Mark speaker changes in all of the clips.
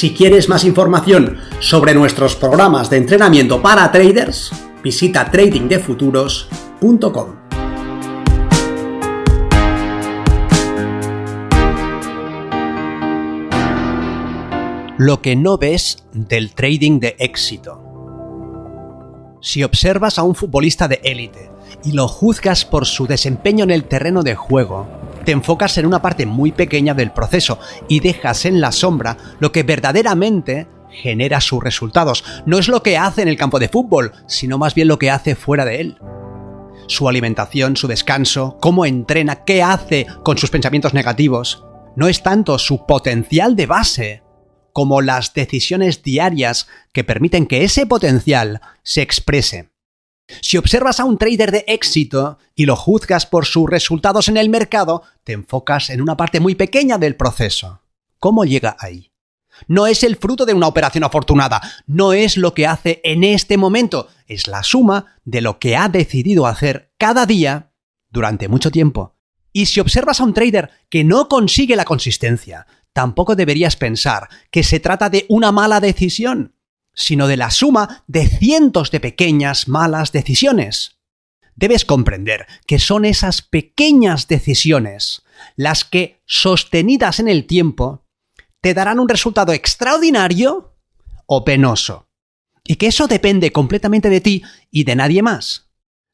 Speaker 1: Si quieres más información sobre nuestros programas de entrenamiento para traders, visita tradingdefuturos.com. Lo que no ves del trading de éxito. Si observas a un futbolista de élite y lo juzgas por su desempeño en el terreno de juego, te enfocas en una parte muy pequeña del proceso y dejas en la sombra lo que verdaderamente genera sus resultados. No es lo que hace en el campo de fútbol, sino más bien lo que hace fuera de él. Su alimentación, su descanso, cómo entrena, qué hace con sus pensamientos negativos. No es tanto su potencial de base como las decisiones diarias que permiten que ese potencial se exprese. Si observas a un trader de éxito y lo juzgas por sus resultados en el mercado, te enfocas en una parte muy pequeña del proceso. ¿Cómo llega ahí? No es el fruto de una operación afortunada, no es lo que hace en este momento, es la suma de lo que ha decidido hacer cada día durante mucho tiempo. Y si observas a un trader que no consigue la consistencia, tampoco deberías pensar que se trata de una mala decisión, sino de la suma de cientos de pequeñas malas decisiones. Debes comprender que son esas pequeñas decisiones las que, sostenidas en el tiempo, te darán un resultado extraordinario o penoso. Y que eso depende completamente de ti y de nadie más.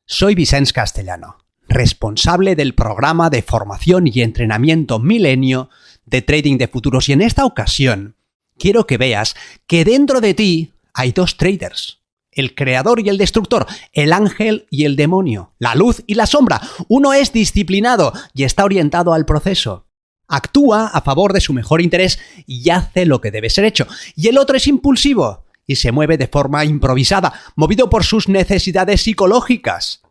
Speaker 1: Soy Vicens Castellano, responsable del programa de formación y entrenamiento Milenio de Trading de Futuros y en esta ocasión quiero que veas que dentro de ti hay dos traders. El creador y el destructor, el ángel y el demonio, la luz y la sombra. Uno es disciplinado y está orientado al proceso. Actúa a favor de su mejor interés y hace lo que debe ser hecho. Y el otro es impulsivo y se mueve de forma improvisada, movido por sus necesidades psicológicas.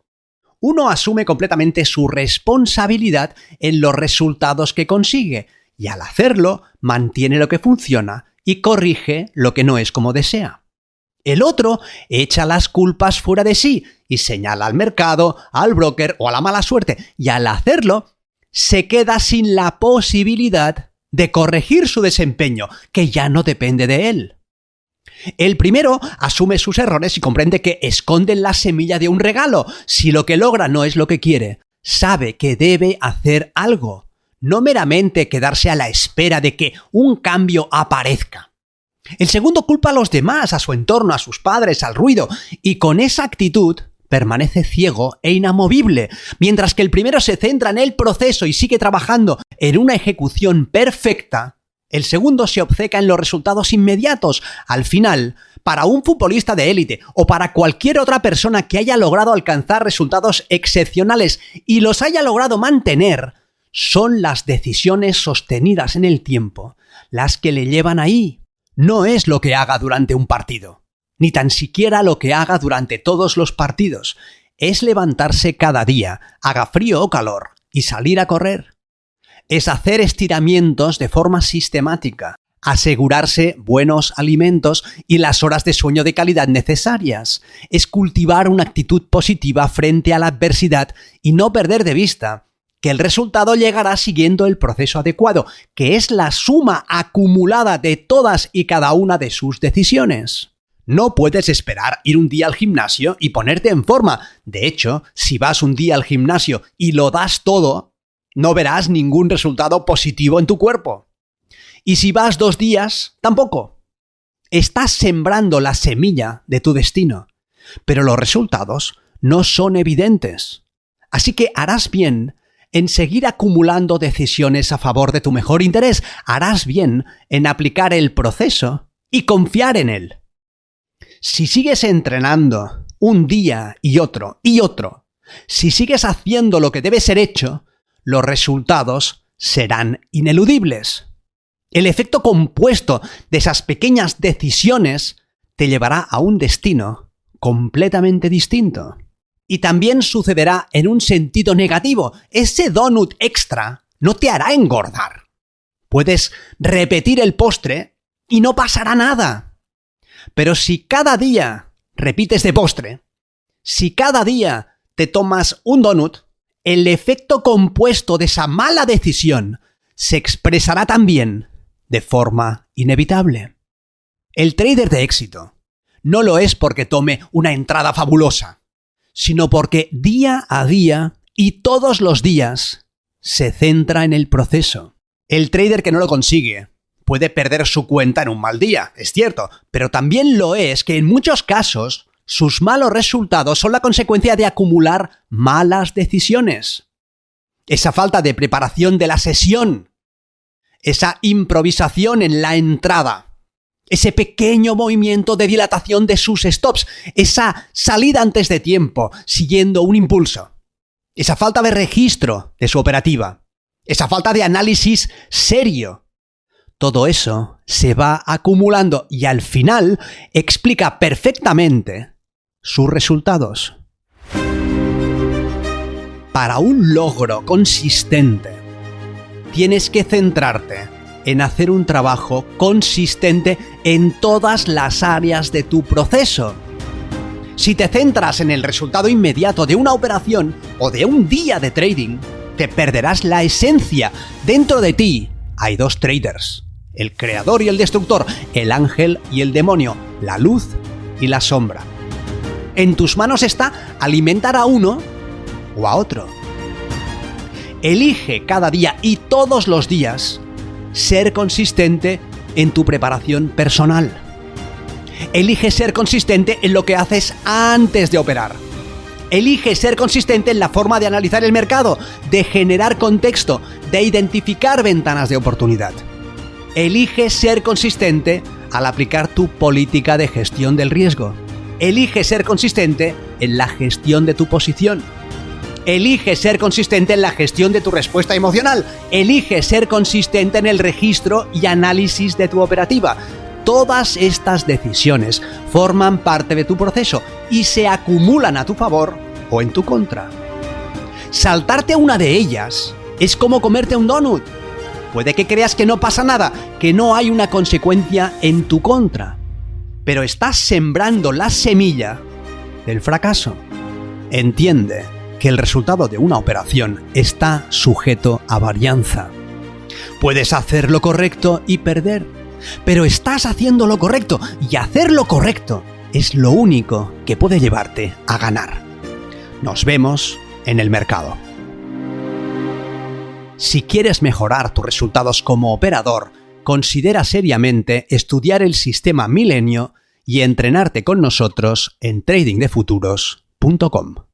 Speaker 1: Uno asume completamente su responsabilidad en los resultados que consigue y al hacerlo mantiene lo que funciona y corrige lo que no es como desea. El otro echa las culpas fuera de sí y señala al mercado, al broker o a la mala suerte, y al hacerlo se queda sin la posibilidad de corregir su desempeño, que ya no depende de él. El primero asume sus errores y comprende que esconden la semilla de un regalo. Si lo que logra no es lo que quiere, sabe que debe hacer algo, no meramente quedarse a la espera de que un cambio aparezca. El segundo culpa a los demás, a su entorno, a sus padres, al ruido, y con esa actitud permanece ciego e inamovible, mientras que el primero se centra en el proceso y sigue trabajando en una ejecución perfecta, el segundo se obceca en los resultados inmediatos. Al final, para un futbolista de élite o para cualquier otra persona que haya logrado alcanzar resultados excepcionales y los haya logrado mantener, son las decisiones sostenidas en el tiempo las que le llevan ahí no es lo que haga durante un partido, ni tan siquiera lo que haga durante todos los partidos, es levantarse cada día, haga frío o calor, y salir a correr. Es hacer estiramientos de forma sistemática, asegurarse buenos alimentos y las horas de sueño de calidad necesarias. Es cultivar una actitud positiva frente a la adversidad y no perder de vista que el resultado llegará siguiendo el proceso adecuado, que es la suma acumulada de todas y cada una de sus decisiones. No puedes esperar ir un día al gimnasio y ponerte en forma. De hecho, si vas un día al gimnasio y lo das todo, no verás ningún resultado positivo en tu cuerpo. Y si vas dos días, tampoco. Estás sembrando la semilla de tu destino, pero los resultados no son evidentes. Así que harás bien en seguir acumulando decisiones a favor de tu mejor interés. Harás bien en aplicar el proceso y confiar en él. Si sigues entrenando un día y otro y otro, si sigues haciendo lo que debe ser hecho, los resultados serán ineludibles. El efecto compuesto de esas pequeñas decisiones te llevará a un destino completamente distinto. Y también sucederá en un sentido negativo. Ese donut extra no te hará engordar. Puedes repetir el postre y no pasará nada. Pero si cada día repites de postre, si cada día te tomas un donut, el efecto compuesto de esa mala decisión se expresará también de forma inevitable. El trader de éxito no lo es porque tome una entrada fabulosa, sino porque día a día y todos los días se centra en el proceso. El trader que no lo consigue puede perder su cuenta en un mal día, es cierto, pero también lo es que en muchos casos sus malos resultados son la consecuencia de acumular malas decisiones. Esa falta de preparación de la sesión, esa improvisación en la entrada, ese pequeño movimiento de dilatación de sus stops, esa salida antes de tiempo, siguiendo un impulso, esa falta de registro de su operativa, esa falta de análisis serio. Todo eso se va acumulando y al final explica perfectamente sus resultados. Para un logro consistente, tienes que centrarte en hacer un trabajo consistente en todas las áreas de tu proceso. Si te centras en el resultado inmediato de una operación o de un día de trading, te perderás la esencia. Dentro de ti hay dos traders, el creador y el destructor, el ángel y el demonio, la luz y la sombra. En tus manos está alimentar a uno o a otro. Elige cada día y todos los días ser consistente en tu preparación personal. Elige ser consistente en lo que haces antes de operar. Elige ser consistente en la forma de analizar el mercado, de generar contexto, de identificar ventanas de oportunidad. Elige ser consistente al aplicar tu política de gestión del riesgo. Elige ser consistente en la gestión de tu posición. Elige ser consistente en la gestión de tu respuesta emocional. Elige ser consistente en el registro y análisis de tu operativa. Todas estas decisiones forman parte de tu proceso y se acumulan a tu favor o en tu contra. Saltarte una de ellas es como comerte un donut. Puede que creas que no pasa nada, que no hay una consecuencia en tu contra, pero estás sembrando la semilla del fracaso. Entiende que el resultado de una operación está sujeto a varianza. Puedes hacer lo correcto y perder, pero estás haciendo lo correcto y hacer lo correcto es lo único que puede llevarte a ganar. Nos vemos en el mercado. Si quieres mejorar tus resultados como operador, considera seriamente estudiar el sistema milenio y entrenarte con nosotros en tradingdefuturos.com.